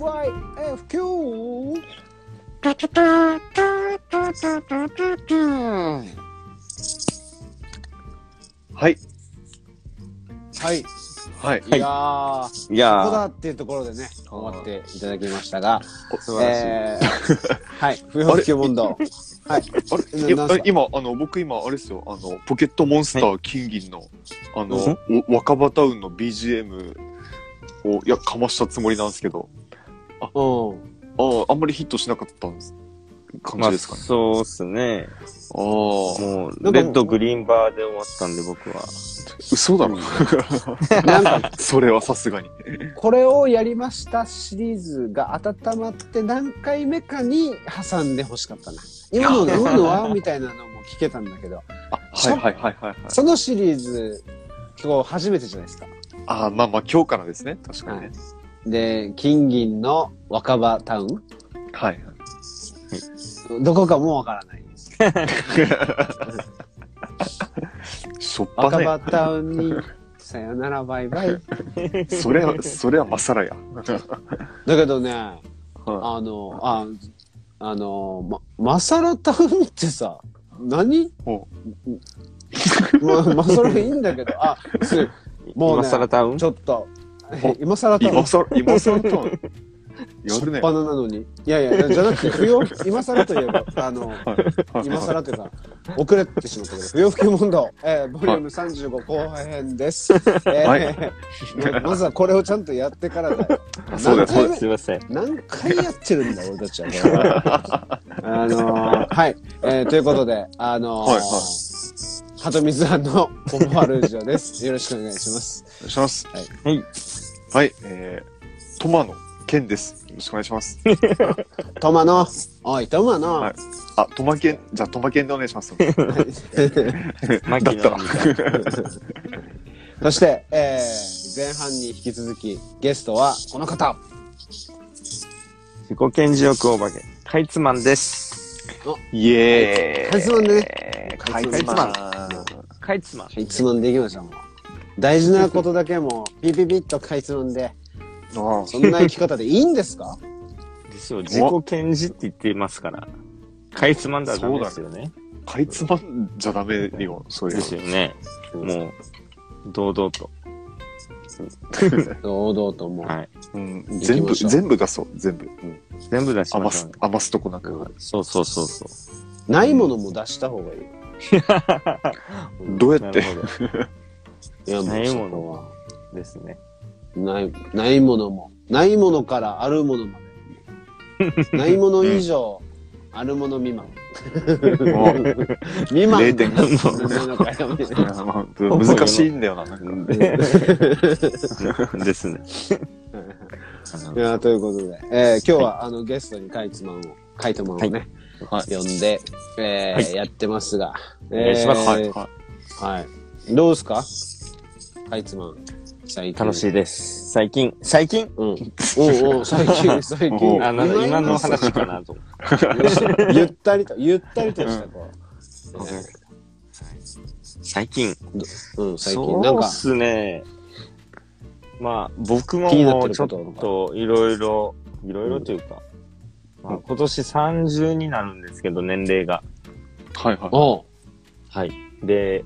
FYFQ! はい。はい。はい。いやー、いやー、ここだっていうところでね、終わっていただきましたが、素晴らしい。えー、はい、不要不急問答。はい。あれ？今、あの、僕今、あれですよ、あの、ポケットモンスター金銀の、あのうん、お若葉タウンの BGM を、いや、かましたつもりなんですけど、うん。ああ、あんまりヒットしなかったんです、感まあ、じですかね。そうっすね。ああ、もう、レッドグリーンバーで終わったんで、僕は。嘘だろ。なんか、それはさすがに。これをやりましたシリーズが温まって何回目かに挟んでほしかったな。今の、今のはみたいなのも聞けたんだけど、あ、はいはいはいはいはい。そのシリーズ、今日初めてじゃないですか。ああ、まあまあ、今日からですね。確かにね。で、金銀の若葉タウン？はい。どこかもわからないです。しょっぱね。若葉タウンに、さよならバイバイ。それは、それはまさらや。だけどね、はあの、あ、あの、ま、マサラタウンってさ、何？おま、まあ、それいいんだけど、あ、すもう今ね、更タウン？ちょっとお、今更タウン今さら、今さらと、やるね。バナなのに。いやいや、じゃなくて、不要、今更といえば、あの、はい今更というか、遅れてしまったけど、不要不急問答、えー、ボリューム35後編です。えーはい まずはこれをちゃんとやってからだよ。そうだよ、そうだよ。すいません。何回やってるんだ、俺たちは。あのー、はい、えー、ということで、あのー、はいはい鳩水庵のポンパルージョです。よろしくお願いします。お願いします。はい。はい、えー、トマのケンです。よろしくお願いします。トマの、おい、トマの、はいあ、トマケン、じゃあトマケンでお願いします。マキだっノみたいな。そして、えー、前半に引き続き、ゲストはこの方。自己顕示欲お化け、カイツマンです。イエーイ。カイツマンでね。カイツマン。カイツマン。かいつまんでいきましょう、もう。大事なことだけもう、ピピピッとかいつまんで、あそんな生き方でいいんですか？ですよ。自己顕示って言ってますから。カイツマンだらダメですよね。あ、カイツマンじゃダメよ、そういうですよね。もう、堂々と。堂々ともう。はい。うん、全部、行きましょう全部出そう、全部。うん全部出しま余すしょうね。、余すとこなく。そうそうそうそう。ないものも出した方がいい。どうやって？なるほど いや、もないうそものこは。ですね。ない、ないものも。ないものからあるものまで。ないもの以上、あるもの未満。未満。0点なんの難しいんだよな、なんか。ですね。いやということで、えー今日はあのゲストにカイツマンを、カイトマンをね、はい。呼んで、えーはいやってますが、お願いしますはい。ははい。どうですか？カイツマン、最近。楽しいです。最近、最近？うん。おうおう 最近、最近。あの、今の話かなと。ゆったりと、ゆったりとした、こう。最近。うん、最近。そうっなんか、すね。まあ、僕もちょっとといろいろ、いろいろというか、まあ、今年30になるんですけど、年齢が。い。はい。はい。はい。で、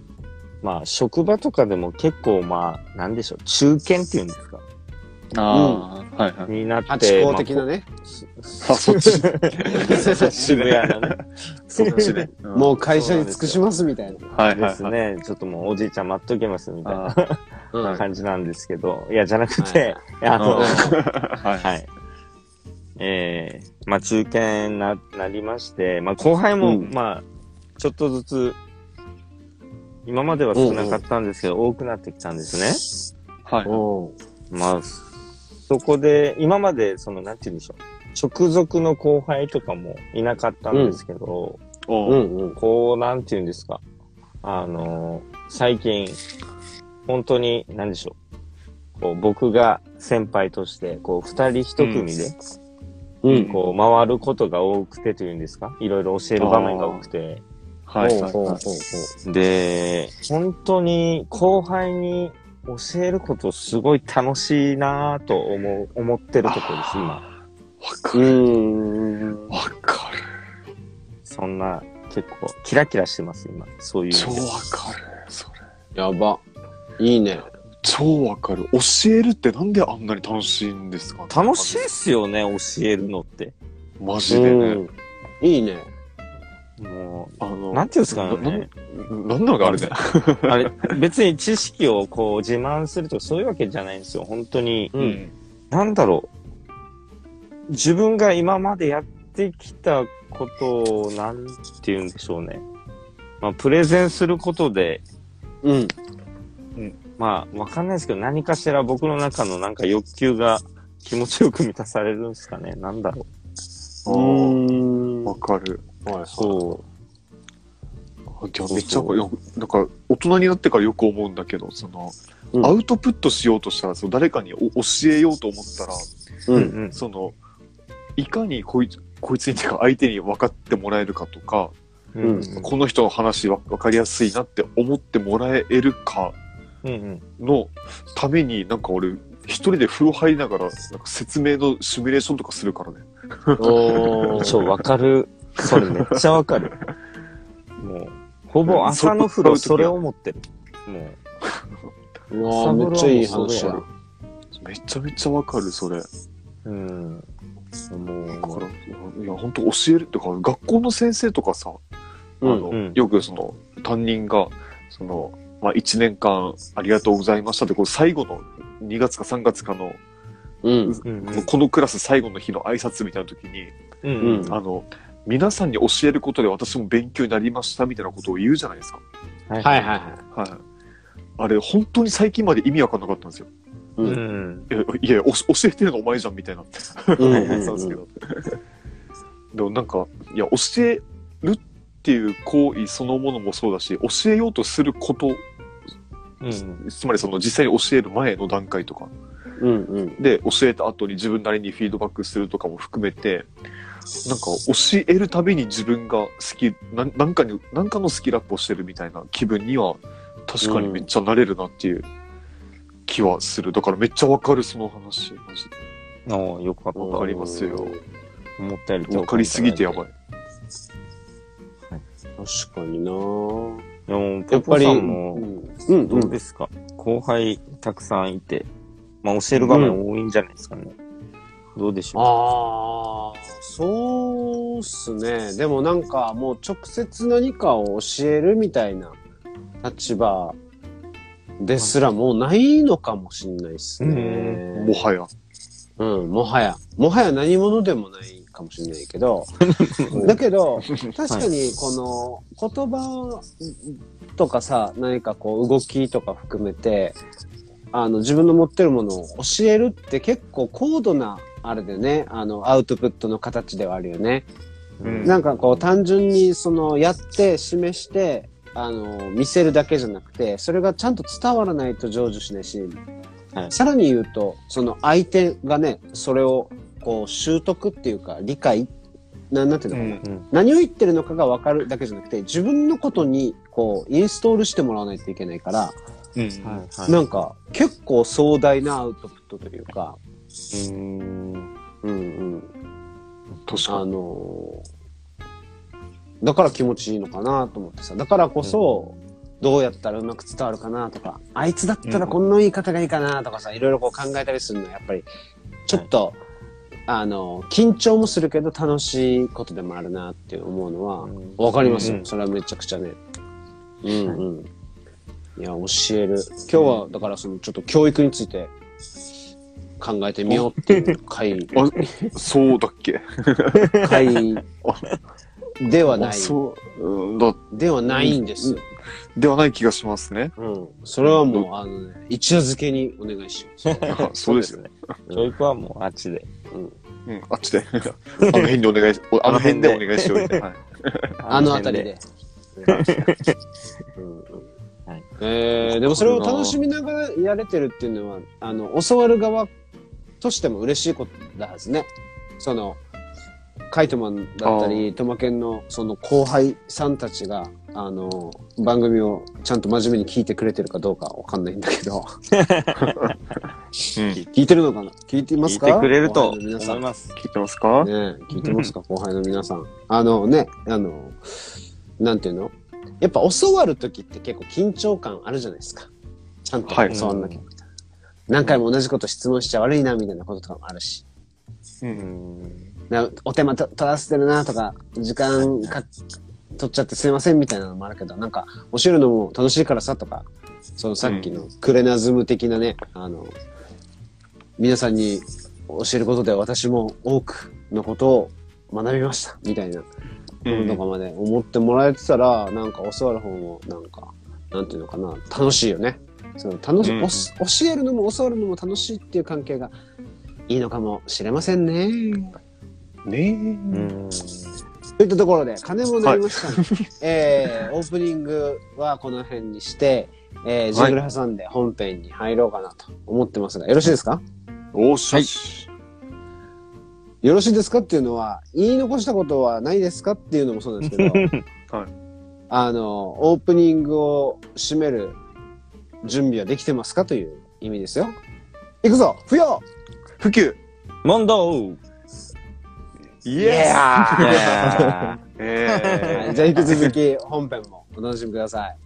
まあ、職場とかでも結構まあ、なんでしょう、中堅っていうんですか？ああ、はい。はい。になって。ハチ公的なね。あ、そっち。ま あ渋谷のね。そっちね。もう会社に尽くしますみたいな。はい。はい。ですね。ちょっともうおじいちゃん待っとけますみたいなうん。感じなんですけど、いや、じゃなくて、あの、はい。はい。ええまあ中堅な、なりまして、まあ後輩も、うんまあ、ちょっとずつ、今までは少なかったんですけど、多くなってきたんですね。はい。おうまあ、そこで、今まで、その、なんて言うんでしょう。直属の後輩とかもいなかったんですけど、おううんうん。こう、なんて言うんですか。あの、最近、本当に、なんでしょう。こう、僕が先輩として、こう、二人一組で、うん。こう、回ることが多くてというんですかいろいろ教える場面が多くて。はい。ほうほうほうで、本当に後輩に教えることすごい楽しいなぁと思う、思ってるところです、今。うかる。ん。わかる。そんな、結構、キラキラしてます、今。そういう意超。わかる。それ。やば。いいね。超わかる。教えるってなんであんなに楽しいんですか？ね楽しいっすよね、教えるのって。マジでね。うん。いいね。もあの、う、なんていうんですかなね。ななんなのかあれね。あれ、別に知識をこう自慢するとかそういうわけじゃないんですよ。本当に、うん。なんだろう。自分が今までやってきたことを、なんて言うんでしょうね。まあ、プレゼンすることで、うん。まあ、わかんないですけど、何かしら僕の中のなんか欲求が気持ちよく満たされるんですかね。なんだろうん。わかる。はい。う。そいやめっちゃわかるいやなんか、大人になってからよく思うんだけど、その、うんアウトプットしようとしたら、その誰かにお教えようと思ったら、う。う。うんんその、いかにこいつ、こいつにってか相手に分かってもらえるかとか、うん。うんこの人の話わ分かりやすいなって思ってもらえるかうんうん。のために、なんか俺、一人で風呂入りながら、なんか説明のシミュレーションとかするからね。そう、わかる。それめっちゃわかる。もう、ほぼ朝の風呂それを思ってる。もう。うわーめっちゃいい話や。めちゃめちゃわかる、それ。うん。もだから、いや、本当教えるってか、学校の先生とかさ、あの、うんよくその、担任が、その、まあ、1年間ありがとうございましたって、こう最後の2月か3月かの、うん。う、うんうんこのクラス最後の日の挨拶みたいな時に、うんうん。あの、皆さんに教えることで私も勉強になりましたみたいなことを言うじゃないですか。はいはいはいははい。あれ、本当に最近まで意味わかんなかったんですよ。い。ううん。ん。いや、いやお教えてるのお前じゃんみたいな。うんはいはいそうですけど。でもなんか、いや、教えるっていう行為そのものもそうだし、教えようとすること、うん。つまりその実際に教える前の段階とか、うんうん。で、教えた後に自分なりにフィードバックするとかも含めて、なんか教えるたびに自分がスキル、なんなんかに、なんかのスキルアップをしてるみたいな気分には、確かにめっちゃなれるなっていう気はする。だからめっちゃわかる、その話。マジで。およかった。わかりますよ。思ったよりわかりすぎてやばい。確かになぁでも、やっぱり、も、ん。うんどうですか、後輩たくさんいて、まあ教える場面多いんじゃないですかね。どうでしょああ、そうっすね。でもなんかもう直接何かを教えるみたいな立場ですらもうないのかもしんないっすね。もはや。うん、もはや。もはや何者でもないかもしれないけど、だけど、確かにこの言葉とかさ、何かこう動きとか含めて、あの自分の持ってるものを教えるって結構高度なあれでね、あのアウトプットの形ではあるよね。う。うんなんかこう単純にそのやって示して、あの見せるだけじゃなくて、それがちゃんと伝わらないと成就しないし、はいさらに言うと、その相手がね、それをこう習得っていうか理解、ななんていうのかな、うん。何を言ってるのかが分かるだけじゃなくて、自分のことにこうインストールしてもらわないといけないから、うん。はいはい。なんか結構壮大なアウトプットというか、うーん。うんうん。あ確かに。のーだから気持ちいいのかなと思ってさ、だからこそ、どうやったらうまく伝わるかなとか、あいつだったらこんな言い方がいいかなとかさ、いろいろこう考えたりするのはやっぱり、ちょっと、あの、緊張もするけど楽しいことでもあるなって思うのは、わかりますよ。うんそれはめちゃくちゃね。うんうん。いや、教える。今日は、だからその、ちょっと教育について考えてみようっていう回、あ、そうだっけ？回 ではない。あそう、うんだ、ではないんです。ではない気がしますね。うん。それはもう、あのね、一夜漬けにお願いします。あそうですよ。ね。教育はもうあっちで。うん、あっちで。あの辺でお願いし、あの辺でお願いしようみたいな。はいあのあたりで。うんうんはいえーでもそれを楽しみながらやれてるっていうのは、あの、教わる側としても嬉しいことだはずね。その、カイトマンだったり、トマケンのその後輩さんたちが、あの、番組をちゃんと真面目に聞いてくれてるかどうかわかんないんだけど。聞いてるのかな？聞いてますか？聞いてくれると思います。聞いてますか？聞いてますか？後輩の皆さん。あのね、あの、なんていうの？やっぱ教わるときって結構緊張感あるじゃないですか。ちゃんとはい教わんなきゃみたいな。何回も同じこと質問しちゃ悪いなみたいなこととかもあるし。う。うんん。なお手間と取らせてるなとか、時間か取っちゃってすいませんみたいなのもあるけど、なんか教えるのも楽しいからさとか、そのさっきのクレナズム的なね、あの、皆さんに教えることで私も多くのことを学びましたみたいなこととかまで思ってもらえてたら、なんか教わる方もなんか、なんていうのかな、楽しいよね。その楽し、うん教えるのも教わるのも楽しいっていう関係がいいのかもしれませんね。ねうん。といったところで、金もなりましたので、えー、オープニングはこの辺にして、えー、ジングル挟んで本編に入ろうかなと思ってますが、よろしいですか？え。おっしゃし。よろしいですかっていうのは、言い残したことはないですかっていうのもそうなんですけど、はいあの、オープニングを締める準備はできてますかという意味ですよ。いくぞ不要。普及。問答。イエエー。いやスえはいじゃあ引き続き本編もお楽しみください。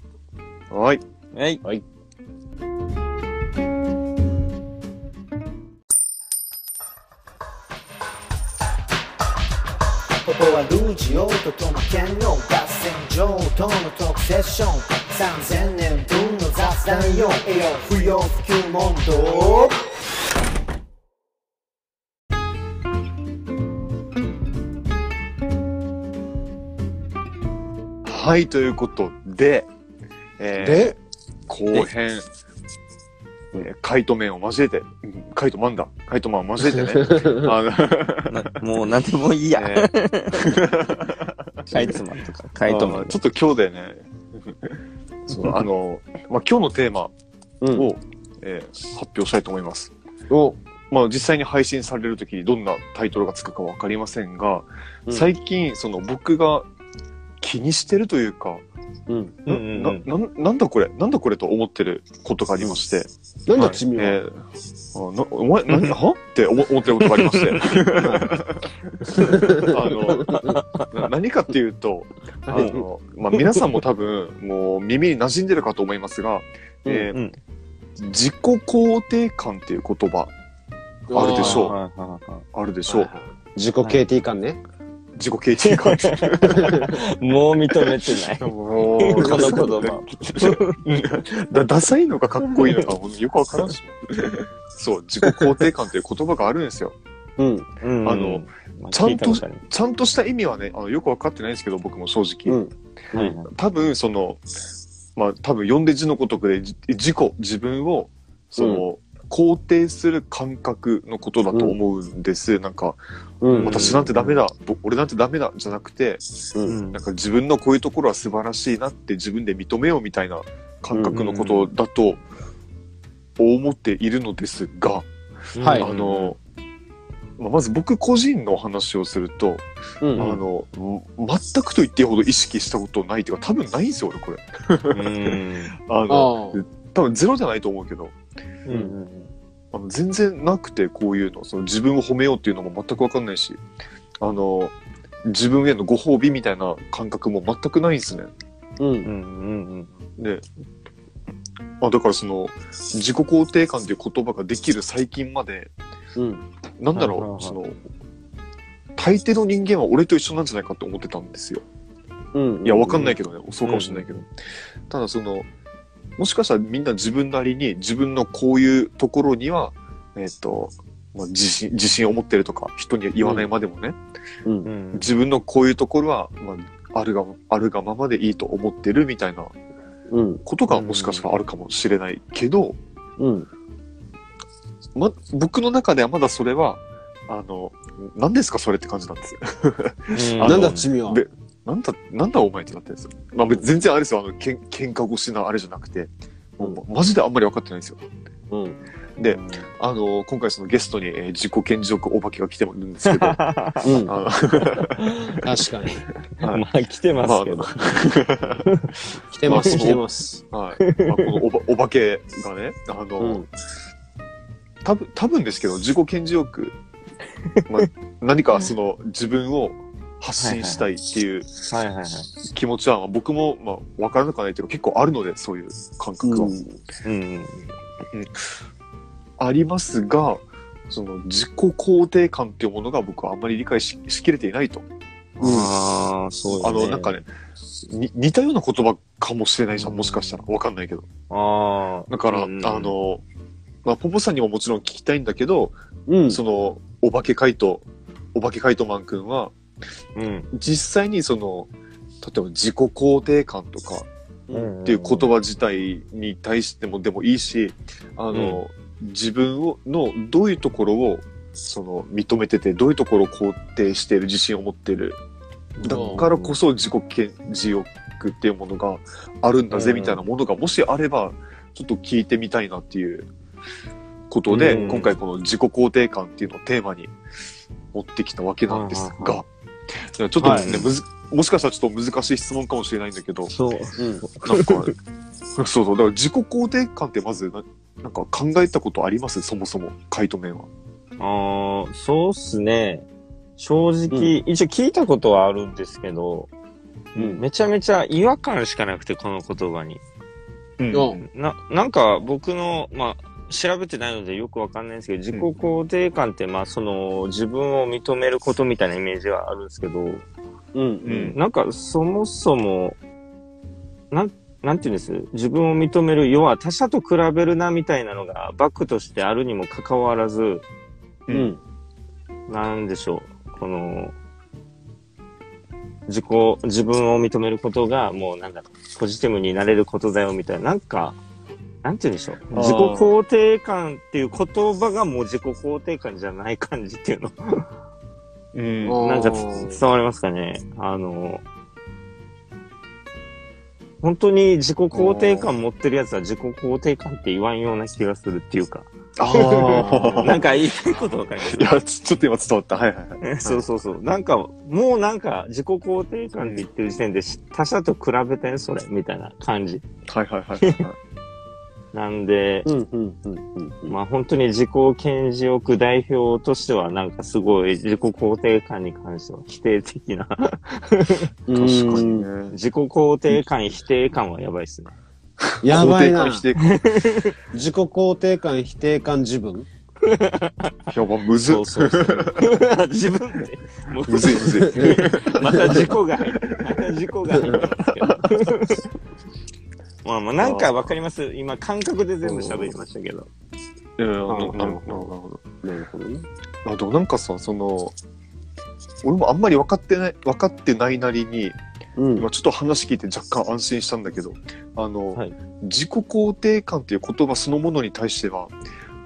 ーはい。ーはい。ここはルージオートとマケンの合戦場との特セッション。3000年分の雑談よ栄養不要不急問答はい、ということで、えー、で、後編、え？ーカイト面を交えて、うんカイトマンだ。カイトマンを交えてね。あの、な もう何でもいいや。えーカイツマンとか、カイトマン。ちょっと今日でね、そうあの、まあ、今日のテーマうん。を、えー発表したいと思います。お、まあ、実際に配信されるときにどんなタイトルがつくかわかりませんが、うん最近、その僕が気にしてるというか、うん。うんうんななななんだこれなんだこれと思ってることがありまして。なんだは？い君は。えーあなお前、何、は？って思思ってることがありまして。あの、な何かっていうと、あの、まあ、皆さんも多分、もう耳に馴染んでるかと思いますが、えーうん自己肯定感っていう言葉あるでしょうあるでしょう。自己 KT 感ね。自己肯定感。もう認めてない。もうこの言葉。だダサいのかかっこいいのかもうよくわからんし。そう、自己肯定感っていう言葉があるんですよ。うん。うんあの、まあちゃんとちゃんとした意味はね、あのよくわかってないんですけど、僕も正直。うん。とあるはいはい多分、その、まあ、多分、読んで字のごとくで、じ自己、自分を、その、肯定する感覚のことだと思うんです。なんか、うん。私なんてダメだ、ぼ俺なんてダメだ、じゃなくて、うん。なんか自分のこういうところは素晴らしいなって自分で認めようみたいな感覚のことだと思っているのですが、はいあの、まあまず僕個人のお話をすると、うん。あの、全くと言っていいほど意識したことないっていうか、多分ないんですよ、俺これ。うん あの。多分ゼロじゃないと思うけど、うんうんあの全然なくて、こういうの、その自分を褒めようっていうのも全くわかんないし、あの、自分へのご褒美みたいな感覚も全くないんですね。うん。うんうんで、あだからその、自己肯定感っていう言葉ができる最近まで、うん。なんだはいはいはいろう、その、大抵の人間は俺と一緒なんじゃないかって思ってたんですよ。うん。いや、わかんないけどね、そうかもしれないけど。ただその、もしかしたらみんな自分なりに自分のこういうところには、えっ、と、まあ、自信、自信を持ってるとか、人には言わないまでもね、う。うんん自分のこういうところは、まあ、あるが、あるがままでいいと思ってるみたいなうん。ことがもしかしたらあるかもしれないけど、うん。ま、僕の中ではまだそれは、あの、何ですかそれって感じなんですよ。なんだ君は？でなんだ、なんだお前ってなってるんですよ。まあ全然あれですよ、あの、けん喧嘩越しなあれじゃなくて、もうマジであんまり分かってないんですよ。うん。で、あの、今回そのゲストに、えー自己顕示欲お化けが来てるんですけど、あうん。の確かに。はいまあ、来てますけど。来てます、まあ来てます。はい。まあ、このおばお化けがね、あの、うん多分、多分ですけど、自己顕示欲、まあ、何かその自分を発信したいっていう。気持ちは、まあ僕も、まあ、わからなくはないけど、結構あるので、そういう感覚は。うんうん。ありますが、その自己肯定感っていうものが僕はあんまり理解ししきれていないと。ああ、そう。あの、なんかね、に似たような言葉かもしれないじゃん、もしかしたら。わかんないけど。ああ。だから、うんあの、まあ、ポポさんにももちろん聞きたいんだけど、うん。その、お化けカイト、お化けカイトマンくんは、うん。実際にその、例えば自己肯定感とかうん。っていう言葉自体に対してもでもいいし、あの、自分をのどういうところをその認めてて、どういうところを肯定している自信を持っている。だからこそ自己顕示欲っていうものがあるんだぜみたいなものがもしあれば、ちょっと聞いてみたいなっていうことで、うん今回この自己肯定感っていうのをテーマに持ってきたわけなんですが、ちょっとね、はいむずもしかしたらちょっと難しい質問かもしれないんだけど、そう。うん。なんか、そうそう、だから自己肯定感ってまずな、なんか考えたことあります？そもそも、回答面は。ああ、そうっすね。正直、一応聞いたことはあるんですけど、うん。めちゃめちゃ違和感しかなくて、この言葉に。うんうんな、なんか僕の、まあ、調べてないのでよくわかんないんですけど、自己肯定感って、まあ、その、自分を認めることみたいなイメージがあるんですけど、うん。うんなんか、そもそも、なん、なんていうんです？自分を認める、要は他者と比べるなみたいなのがバックとしてあるにもかかわらず、うん。なんでしょう、この、自己、自分を認めることがもうなんだろう、ポジティブになれることだよみたいな、なんか、なんて言うんでしょう。自己肯定感っていう言葉がもう自己肯定感じゃない感じっていうの。うん なんかつ伝わりますかねあの、本当に自己肯定感持ってるやつは自己肯定感って言わんような気がするっていうか。あ なんか言いたいことわかりますいや、ちちょっと今伝わった。はいはいはい。そうそうそう。なんか、もうなんか自己肯定感って言ってる時点でし他者と比べてんそれみたいな感じ。はいはいはいはい。なんで、うん。うん。うん。うん。まあ本当に自己顕示欲代表としてはなんかすごい自己肯定感に関しては否定的な。確かにね。自己肯定感否定感はやばいっすね。やばいな。肯定感否定感。自己肯定感、否定感、自分？やば、むずっそう。そうそう。自分で。むずいむずい。また事故が入る。また事故が入ってますけど。まあまあ、なんかわかります今、感覚で全部喋りましたけど。うん、なるうんほど、なるほど。なるほどね。あ、でもなんかさ、その、俺もあんまり分かってない、分かってないなりに、うん。今ちょっと話聞いて若干安心したんだけど、あの、はい自己肯定感っていう言葉そのものに対しては、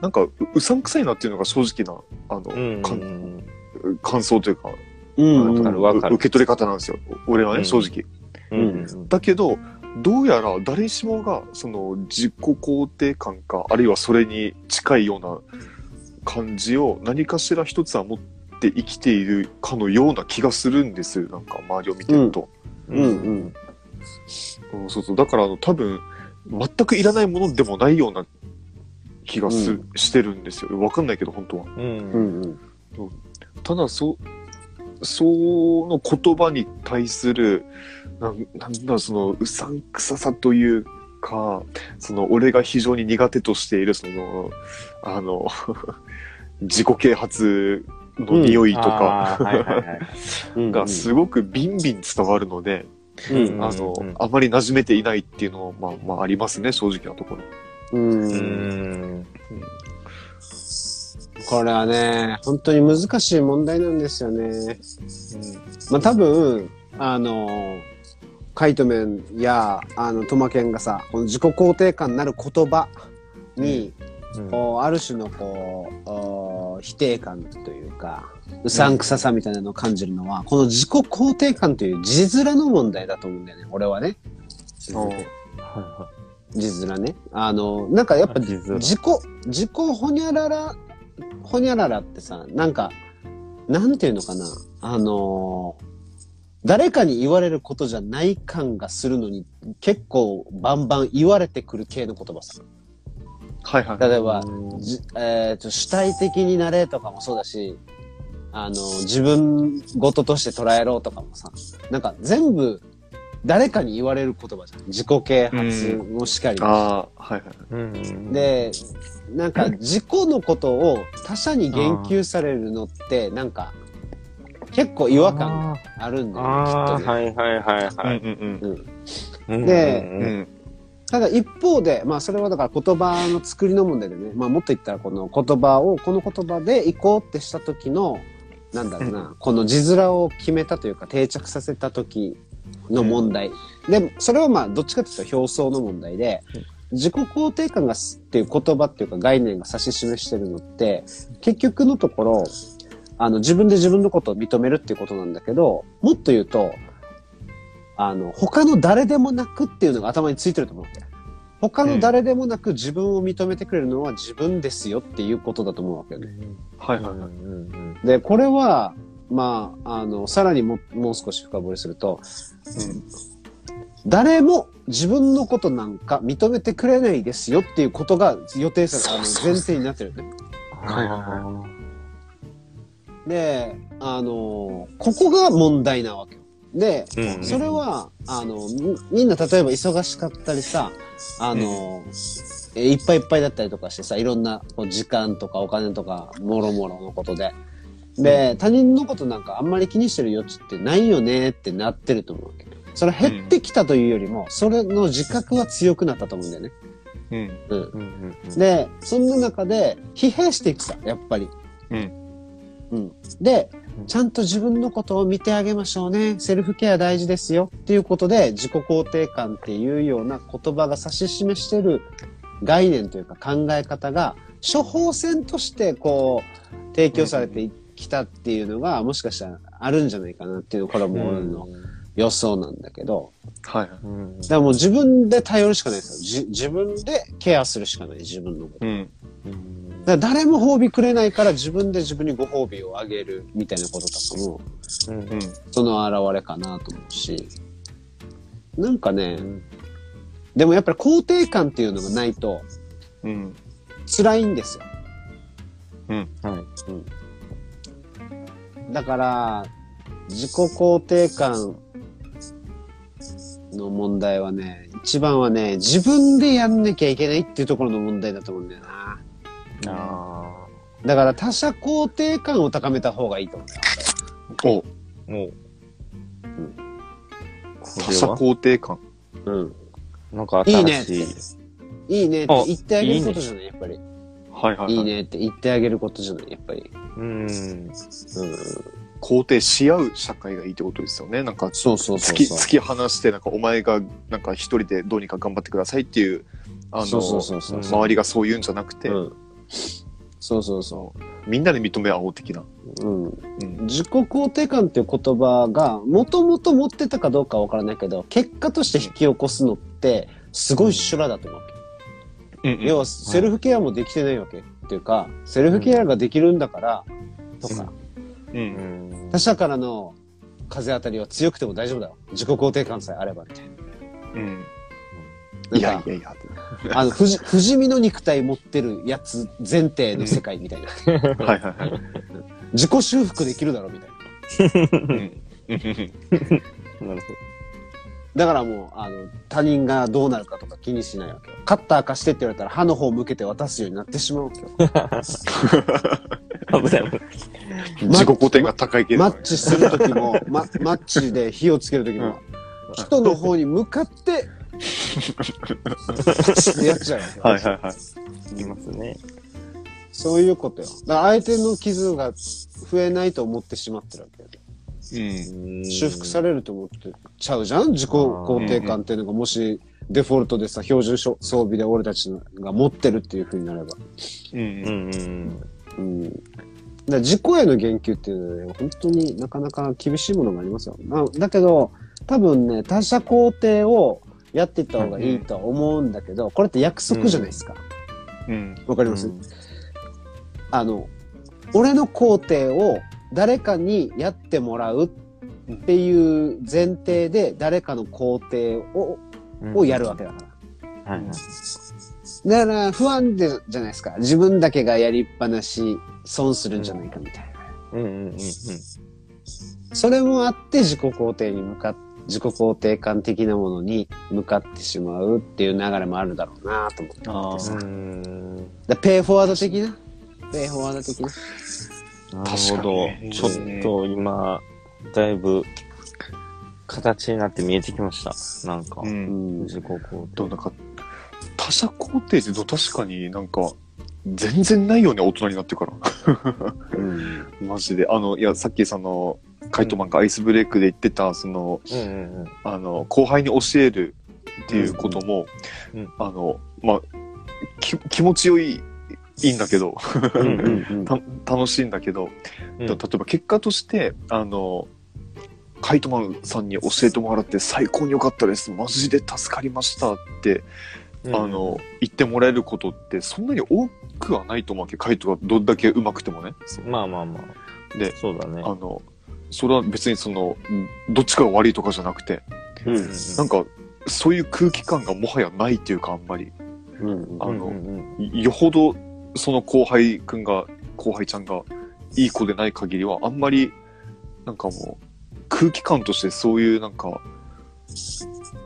なんかううさんくさいなっていうのが正直な、あの、うん。かん感想というか、うん。う受け取り方なんですよ。俺はね、うん正直。うん。だけど、どうやら誰しもが、その自己肯定感か、あるいはそれに近いような感じを何かしら一つは持って生きているかのような気がするんですよ。なんか周りを見てると。うんうんうんそうそう。だからあの多分、全くいらないものでもないような気がす、うんしてるんですよ。わかんないけど、本当は。う。うんん。ただ、そ、その言葉に対する、なんなんだ、その、うさんくささというか、その、俺が非常に苦手としている、その、あの、自己啓発の匂いとか。がすごくビンビン伝わるので、うん。あのうん、あまり馴染めていないっていうのは、まあ、まあ、ありますね、正直なところ。うん。う。ん。これはね、本当に難しい問題なんですよね。まあ多分、あの、カイトメンや、あの、トマケンがさ、この自己肯定感なる言葉に、こう、ある種のこうお、否定感というか、うさんくささみたいなのを感じるのは、この自己肯定感という字面の問題だと思うんだよね、俺はね。はいは字面ね。あの、なんかやっぱ字面自己、自己ほにゃらら、ほにゃららってさ、なんか、なんていうのかな。あのー誰かに言われることじゃない感がするのに、結構バンバン言われてくる系の言葉さ。はいはい。例えば、えーと、主体的になれとかもそうだし、あの、自分事として捉えろとかもさ、なんか全部誰かに言われる言葉じゃん。自己啓発もしかりああ、はいはい。うん、で、なんか自己のことを他者に言及されるのって、なんか、結構違和感あるんだよね、きっとね。はいはいはいはい。うんうんうんでう。うんん。ただ一方で、まあそれはだから言葉の作りの問題でね、まあもっと言ったらこの言葉を、この言葉で行こうってした時の、なんだろうな、この字面を決めたというか定着させた時の問題。で、それはまあどっちかというと表層の問題で、自己肯定感がすっていう言葉っていうか概念が指し示してるのって、結局のところ、あの自分で自分のことを認めるっていうことなんだけど、もっと言うと、あの、他の誰でもなくっていうのが頭についてると思うわけ。他の誰でもなく自分を認めてくれるのは自分ですよっていうことだと思うわけよね。はいはいはい。うんで、これは、まあ、あの、さらにももう少し深掘りすると、誰も自分のことなんか認めてくれないですよっていうことが予定されあの前提になってるね。はいはいはで、あの、ここが問題なわけよ。で、い。うんそれは、あの、みみんな例えば忙しかったりさ、あの、えいっぱいいっぱいだったりとかしてさ、いろんなこう時間とかお金とか、もろもろのことで。で、他人のことなんかあんまり気にしてる余地ってないよねってなってると思うわけ。それ減ってきたというよりも、それの自覚は強くなったと思うんだよね。うん。うん。うんうんで、そんな中で疲弊していくさ、やっぱり。うん。うん。でう、んちゃんと自分のことを見てあげましょうね。セルフケア大事ですよ。っていうことで、自己肯定感っていうような言葉が指し示してる概念というか考え方が、処方箋としてこう、提供されてきたっていうのが、もしかしたらあるんじゃないかなっていうのこれはもう俺の予想なんだけど、はいだからもう自分で頼るしかないですよ。じ自分でケアするしかない、自分のこと。うん。うんだから誰も褒美くれないから自分で自分にご褒美をあげるみたいなこととかも、うんうん。その表れかなと思うし、なんかね、うんでもやっぱり肯定感っていうのがないとうん。辛いんですよ。はい。だから、自己肯定感の問題はね、一番はね、自分でやんなきゃいけないっていうところの問題だと思うんだよな。あだから他者肯定感を高めた方がいいと思うよ。おあ。もう。他者肯定感。うん。なんかいいね新しい。いいねって言ってあげることじゃない、やっぱり。はいはいはい。いいねって言ってあげることじゃない、やっぱり。うん。うん。肯定し合う社会がいいってことですよね。なんか、そうそうそう突き、そう。突き放して、なんか、お前が、なんか、一人でどうにか頑張ってくださいっていう、あの、そうそうそうそう。周りがそう言うんじゃなくて、うん。そうそうそみんなで認め合おう的な。う。うん。うん。自己肯定感っていう言葉が、もともと持ってたかどうかはわからないけど、結果として引き起こすのって、すごい修羅だと思うわけ。うん要は、セルフケアもできてないわけ。っていうか、セルフケアができるんだから、とか、う。うんん他者からの風当たりは強くても大丈夫だよ。自己肯定感さえあれば、みたいうん。な。いやいやいや。あの、不死不死身の肉体持ってるやつ前提の世界みたいな。はいはいはい。自己修復できるだろ、みたいな。なるほだからもう、あの、他人がどうなるかとか気にしないわけよ。カッター貸してって言われたら歯の方を向けて渡すようになってしまうわけよ。ど。危ない危ない。自己肯定が高いけどね。マッチするときも、ま、マッチで火をつけるときも、人の方に向かって、ってやっちゃうわけよ。はいはいはい。いますね。そういうことよ。だから相手の傷が増えないと思ってしまってるわけよ。うん。修復されると思ってちゃうじゃん？自己肯定感っていうのがもしデフォルトでさ、標準装備で俺たちが持ってるっていう風になれば。う。うんんうんうん。だから自己への言及っていうのはね、本当になかなか厳しいものがありますよ。なだけど、多分ね、他者肯定をやっていった方がいいとは思うんだけど、これって約束じゃないですか。うん。わ、かります、うんあの、俺の工程を誰かにやってもらうっていう前提で誰かの工程ををやるわけだから。はいはい。だから不安でじゃないですか。自分だけがやりっぱなし、損するんじゃないかみたいな。うんうんうんうん。それもあって自己肯定に向かっ自己肯定感的なものに向かってしまうっていう流れもあるだろうなと思ってあさ。うーんだペイフォワード的な？ペイフォワード的な？なるほ確かどに。ちょっと今、だいぶ、形になって見えてきました。なんかう、。うんん。自己肯でもなんか、他者肯定ってど確かになんか、全然ないよね、大人になってから。うん。マジで。あの、いや、さっきその、カイトマンがアイスブレイクで言ってた、その。あの、後輩に教えるっていうことも、うんうんあの、まあ、き気持ちよい、いいんだけど、楽しいんだけど、うん例えば結果として、あの、カイトマンさんに教えてもらって最高に良かったです。マジで助かりましたって、うんあの、言ってもらえることってそんなに多くはないと思うわけ。カイトがどんだけ上手くてもね。まあまあまあ。で、そうだね。あの、それは別にその、どっちかが悪いとかじゃなくて、うん。なんか、そういう空気感がもはやないっていうか、あんまり。うん。あのうんうんよほど、その後輩くんが、後輩ちゃんが、いい子でない限りは、あんまり、なんかもう、空気感としてそういうなんか、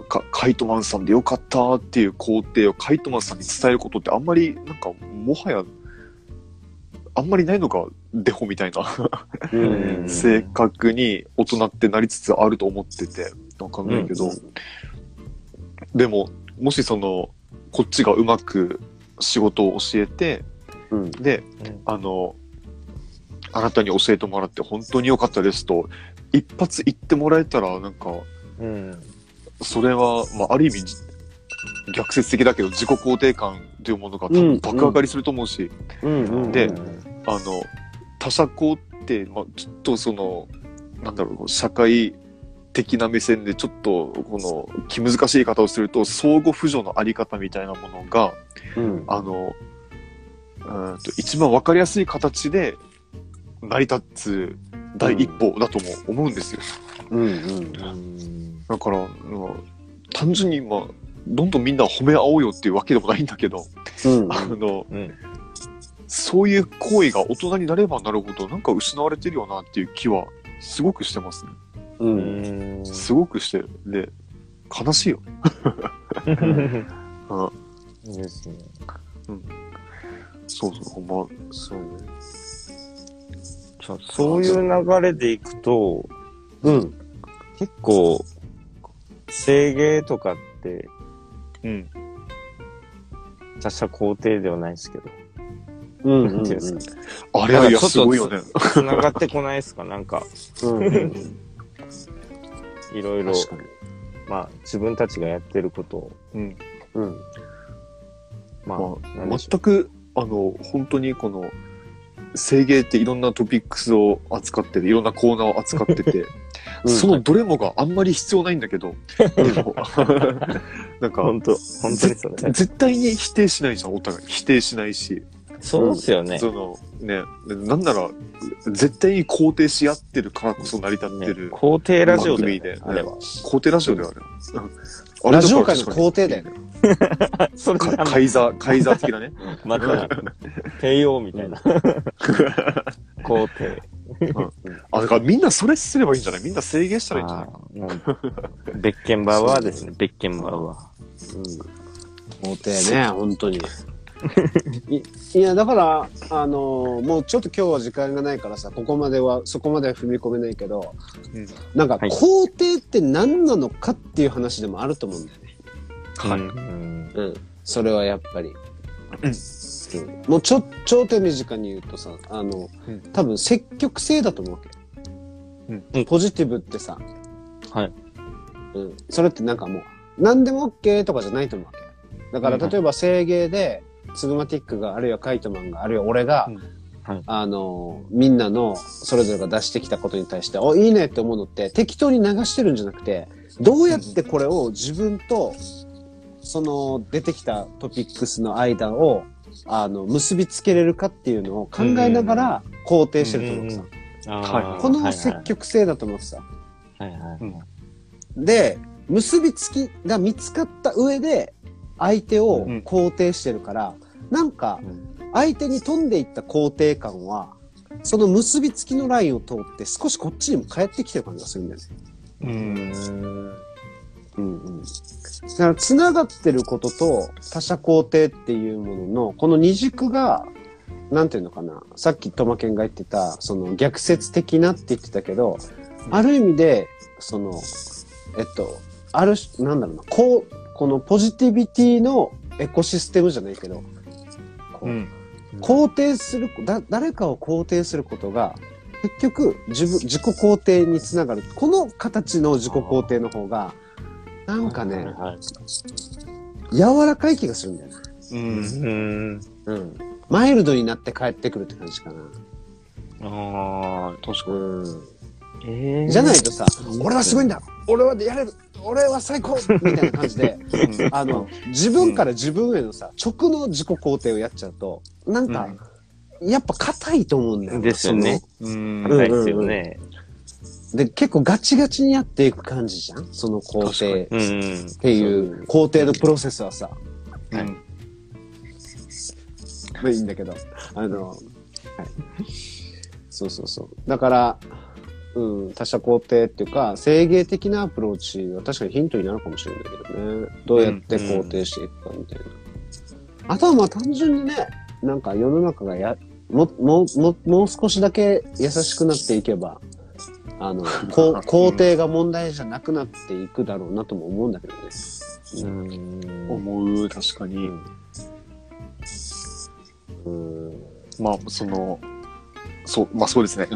かカイトマンさんでよかったっていう工程をカイトマンさんに伝えることってあんまり、なんか、もはや、あんまりないのがデフォみたいな。うん。うん性格に大人ってなりつつあると思ってて、わかんないけど、でも、もしその、こっちがうまく仕事を教えて、うん。で、うん。あの、あなたに教えてもらって本当に良かったですと、一発言ってもらえたら、なんか、うん。それは、まあ、ある意味、じ逆説的だけど、自己肯定感というものが多分爆上がりすると思うし、うん。うん。でうんあの、他者肯定、まあ、ちょっとその、なんだろう、社会的な目線でちょっと、この、気難しい言い方をすると、相互扶助のあり方みたいなものが、うん。あの、うーんと一番わかりやすい形で成り立つ第一歩だとも思うんですよ。うん。うん。うん。だから、うん単純に、まあ、どんどんみんな褒め合おうよっていうわけでもないんだけど、うん。あの、うん。そういう行為が大人になればなるほど、なんか失われてるよなっていう気は、すごくしてますね。ううんん。すごくしてる。で、悲しいよ。うん、いいですね。そうそう、ほんま。そうねじゃあそういう流れでいくと、うん結構、制芸とかってうん。他者肯定ではないですけど、うんうんなんていうんですかあれはいや、なんかちょっとすごいよね。繋がってこないですかなんか、うんうんいろいろ、まあ、自分たちがやってることを、うん。うんまあ、まあ、全く、あの、本当にこの、制芸っていろんなトピックスを扱ってて、いろんなコーナーを扱ってて、うんそのどれもがあんまり必要ないんだけど、でもなんう。か、本当本当にそれ。絶対に否定しないじゃん、お互い。否定しないし。そうですよね。その、ね、なんなら、絶対に肯定し合ってるからこそ成り立ってねる。肯定ラジオでで、あれは。肯定ラジオではある。うんラジオ界の肯定だよね。それかカイザー、カイザー的なね。また、帝王みたいな。肯定。あ、だからみんなそれすればいいんじゃない？みんな制限したらいいんじゃない？ベッケンバーですね、ベッケンバウア肯定ね、本当に。いいや、だから、あのーもうちょっと今日は時間がないからさ、ここまでは、そこまでは踏み込めないけど、うんなんか、はい肯定って何なのかっていう話でもあると思うんだよね。ー。はいうんうん。それはやっぱり。うんうんもうちょ、超手短に言うとさ、あの、うん多分積極性だと思うわけ。うんポジティブってさ、はい。うん。それってなんかもう、何でも OK とかじゃないと思うわけ。だからうん例えば、制芸で、ツグマティックが、あるいはカイトマンが、あるいは俺が、うん。はい。あの、みんなのそれぞれが出してきたことに対して、お、いいねって思うのって適当に流してるんじゃなくて、どうやってこれを自分と、その出てきたトピックスの間を、あの、結びつけれるかっていうのを考えながら肯定してると思ってさ。あー。この積極性だと思ってさ。はいはい。で、結びつきが見つかった上で、相手をうん肯定してるから、なんかうん、相手に飛んでいった肯定感は、その結びつきのラインを通って少しこっちにも返ってきてる感じがするんだよね。う。うんんうんうん。だから、繋がってることと他者肯定っていうものの、この二軸が、なんていうのかな。さっきトマケンが言ってた、その逆説的なって言ってたけど、ある意味で、その、えっと、ある種、なんだろうな、こう、このポジティビティのエコシステムじゃないけど、こううん。肯定する、だ、誰かを肯定することが、結局、自分、自己肯定につながる。この形の自己肯定の方が、なんかね、はい柔らかい気がするんだよね。うん。うんうん。マイルドになって帰ってくるって感じかな。あ確かうん。ーえーじゃないとさ、俺はすごいんだ俺はやれる俺は最高みたいな感じで、に。あの、自分から自分へのさ、直の自己肯定をやっちゃうと、なんか、やっぱ硬いと思うんだよですよね。硬いですよね。で、結構ガチガチにやっていく感じじゃんその肯定うんうん。っていう肯定のプロセスはさ。うん。まあいいんだけど。あの、はい。そうそうそう。だから、うん、他者肯定っていうか、制芸的なアプローチは確かにヒントになるかもしれないけどね。どうやって肯定していくかみたいな。あとはまあ単純にね、なんか世の中がや、も、も、も、もう少しだけ優しくなっていけば、あの、こう肯定が問題じゃなくなっていくだろうなとも思うんだけどね。うん思う、確かに。うん。まあ、その、そう、まあそうですね。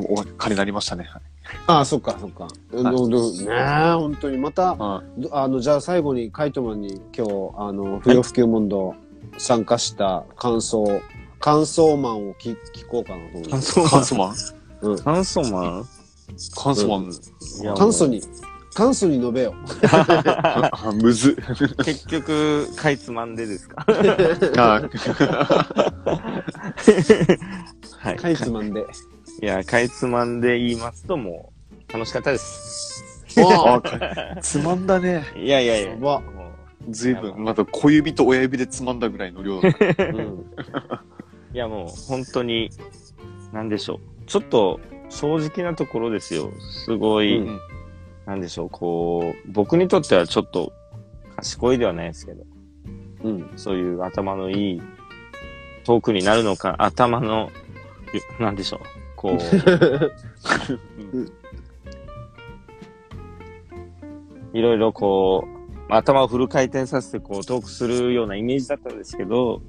うん。そう、お金になりましたね。はいああ、そっか、そっか。うんはいどどねえ、本当に。また、はどあの、じゃあ最後にカイトマンに今日、あの、不要不急問答参加した感想、感想マンを聞聞こうかなと思い感ます。い。カンソマン酸素マンカンソマン。いや簡素に、簡素に述べよ。あ、むず。結局、かいつまんでですか？はい。はい。かいつまんで。いや、かいつまんで言いますと、もう、楽しかったです。あ、つまんだね。いやいやいや。やばもずいぶん、また小指と親指でつまんだぐらいの量だ。うん。ういや、もう、本当に、なんでしょう。ちょっと、正直なところですよ。すごい、うんなんでしょう、こう、僕にとってはちょっと、賢いではないですけど、うん。そういう頭のいいトークになるのか、頭の、ゆなんでしょう、こう、いろいろこう、頭をフル回転させてこうトークするようなイメージだったんですけど、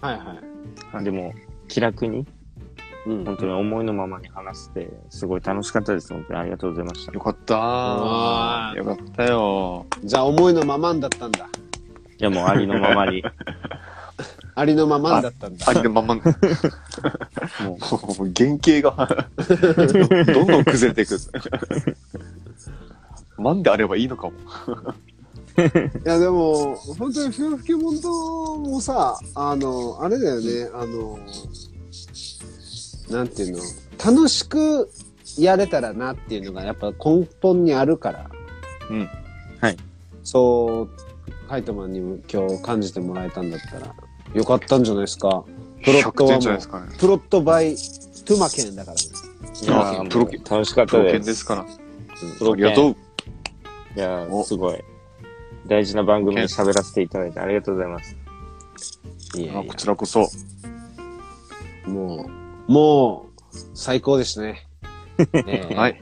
はいはい。でも気楽に、うん。本当に思いのままに話して、すごい楽しかったです。本当にありがとうございました。よかったわーよかったよ。じゃあ思いのままんだったんだ。いやもうありのままに、ありのままんだったんだ。ありのまま、ももう、う原型が どんどん崩れていく。マンであればいいのかも。いやでも、本当に不要不急問答もさ、あの、あれだよね、あの、なんていうの、楽しくやれたらなっていうのがやっぱ根本にあるから。うん。はい。そう、カイトマンにも今日感じてもらえたんだったら、よかったんじゃないですか。プロット100はもう、ね。プロットバイトゥマケンだからね。いやープロもう楽しかっプロたです。犬ですから。プロありがとう。いやすごい。大事な番組に喋らせていただいてありがとうございます。いやいあこちらこそ。や、もう、もう、最高でしたね。ええはい。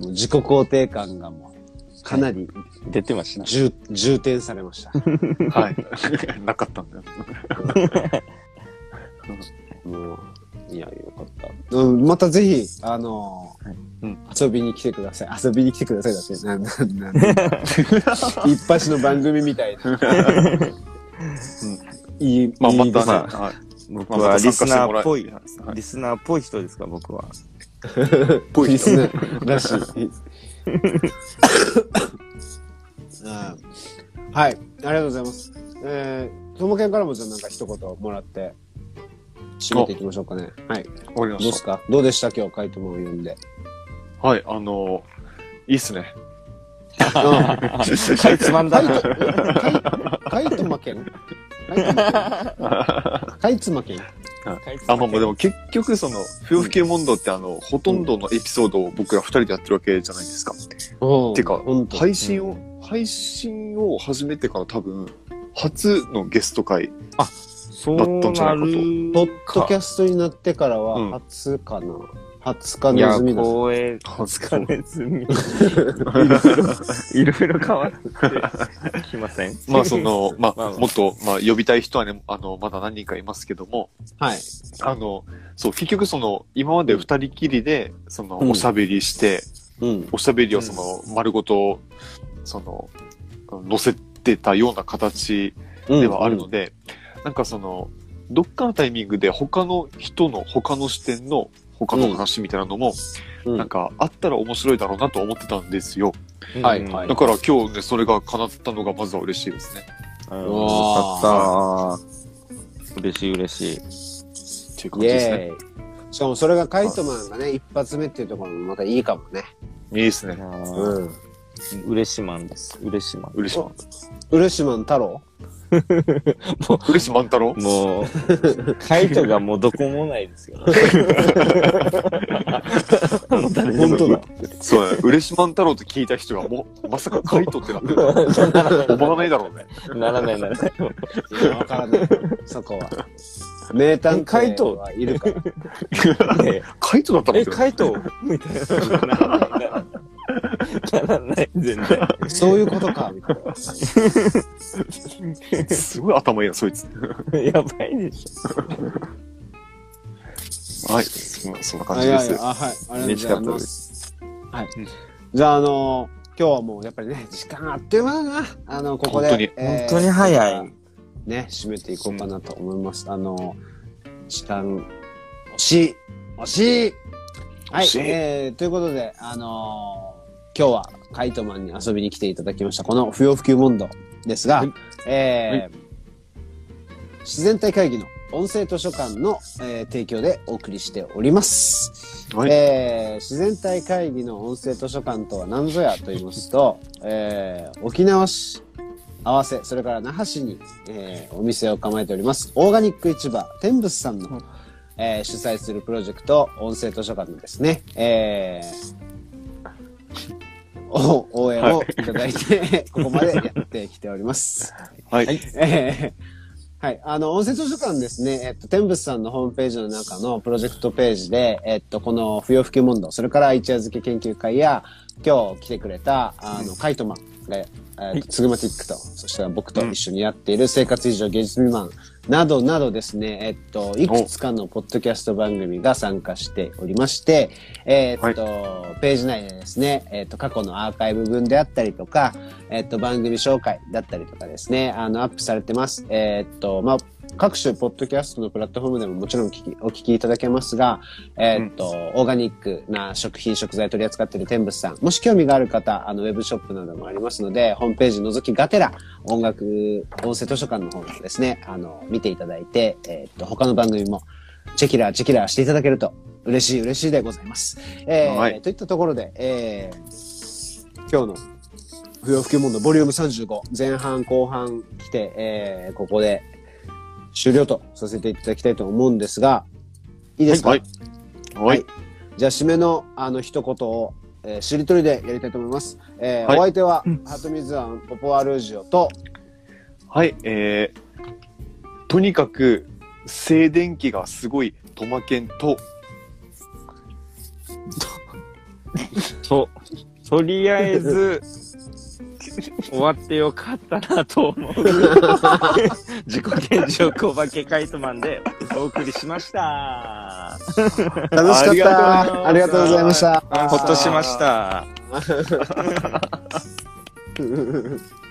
自己肯定感がもう、かなり出てました。重、重点されました。はい。なかったんだよ。もう、いや、よかった。うん、またぜひ、あのーはいうん遊びに来てください。遊びに来てくださいだって、なん、なん、なん、一発の番組みたいな。いい、まあ、いいまたね。ですよはい僕はリスナーっぽい、はいリスナーっぽい人ですか、僕は。ぽいですね。らしい。うんはい。ありがとうございます。えー、ともけんからもじゃあなんか一言もらって、締めていきましょうかね。はい。わかりまどうでしすか？どうでした？今日、カイトマンを読んで。た。はい、あの、いいっすね。かいつまんだな。カイトマケンカイツマケンあ、まあまあでも結局その、不要不急問答ってあの、ほとんどのエピソードを僕ら二人でやってるわけじゃないですか。てかほんと配信を、配信を始めてから多分、初のゲスト会。そうだったんじゃなないかとるポッドキャストになってからうんは初かな。初かいや、ネズミだ。光栄。初かネズミ。いろいろ、いろいろ変わってきません？まあそ、の、ままあまああもっと、まあ呼びたい人はね、あの、まだ何人かいますけども、はい。あの、そう、結局その、今まで二人きりで、その、うんおしゃべりして、うん。おしゃべりをその、丸ごと、その、乗せてたような形ではあるので、なんかその、どっかのタイミングで他の人の他の視点の他の話みたいなのも、うんなんかあったら面白いだろうなと思ってたんですよ。はいはいだから今日ね、それが叶ったのがまずは嬉しいですね。うん。うよわかった。嬉しい嬉しい。っていう感イじですね。エーイ。しかもそれがカイトマンがね、一発目っていうところもまたいいかもね。いいですね。うん。嬉しマンです。嬉しマン。嬉しい。嬉しマン太郎？嬉しい万太郎？もう、カイトがもうどこもないですよ。もう誰でも本当だ。そうだね。嬉し万太郎って聞いた人がもう、まさかカイトってなってる思わないだろうね。ならないならない。いや、わからない。そこは。名探カイト偵はいるから。ねカイトだったのえ、カイトみたいな。ならない全然。そういうことか、みたいな。すごい頭いいな、そいつ。やばいでしはい。そんなそんな感あじです。あ、はい。ありがとうございま。すはいうん。じゃあ、あの今日はもうやっぱりね、時間あっという間だな。あの、ここで。本当にえー本当に早い。ね、締めていこうかなと思います。あの、時間、惜しい惜しいはい惜しい、えー、ということで、あのー今日はカイトマンに遊びに来ていただきました、この不要不急問答ですが、はい。えー自然体会議の音声図書館の、えー提供でお送りしております。はい。えー自然体会議の音声図書館とは何ぞやと言いますと、えー沖縄市合わせ、それから那覇市に、えーお店を構えております、オーガニック市場、天仏さんの、えー主催するプロジェクト、音声図書館のですね、えーお応援をいただいて、ここまでやってきております。はい。えーはい。あの、音声図書館ですね。えっと、天仏さんのホームページの中のプロジェクトページで、えっと、この不要不急問答、それから一夜漬け研究会や、今日来てくれた、あの、カイトマンが、えっと、ツグマティックと、そして僕と一緒にやっている生活以上芸術未満などなどですね、えっと、いくつかのポッドキャスト番組が参加しておりまして、えっと、ページ内でですね、えっと、過去のアーカイブ分であったりとか、えっと、番組紹介だったりとかですね、あの、アップされてます。えっと、まあ、各種ポッドキャストのプラットフォームでももちろん聞きお聞きいただけますが、えっと、オーガニックな食品、食材取り扱っている天仏さん、もし興味がある方、あの、ウェブショップなどもありますので、ホームページ覗きがてら、音楽、音声図書館の方もですね、あの、見ていただいて、えっと、他の番組も、チェキラー、チェキラーしていただけると、嬉しい、嬉しいでございます。えーはいといったところで、えー今日の不要不急問答ボリューム35前半後半来て、えーここで終了とさせていただきたいと思うんですがいいですか、はい。はい。じゃあ締めのあの一言を、えーしりとりでやりたいと思います、えーはいお相手は、ハトミズアンポポアルージオとはい。えー、とにかく、静電気がすごい、トマケンと、と、とりあえず、終わってよかったなと思う。自己顕示欲お化けカイトマンでお送りしました。楽しかったありがとうございましたほっとしました。た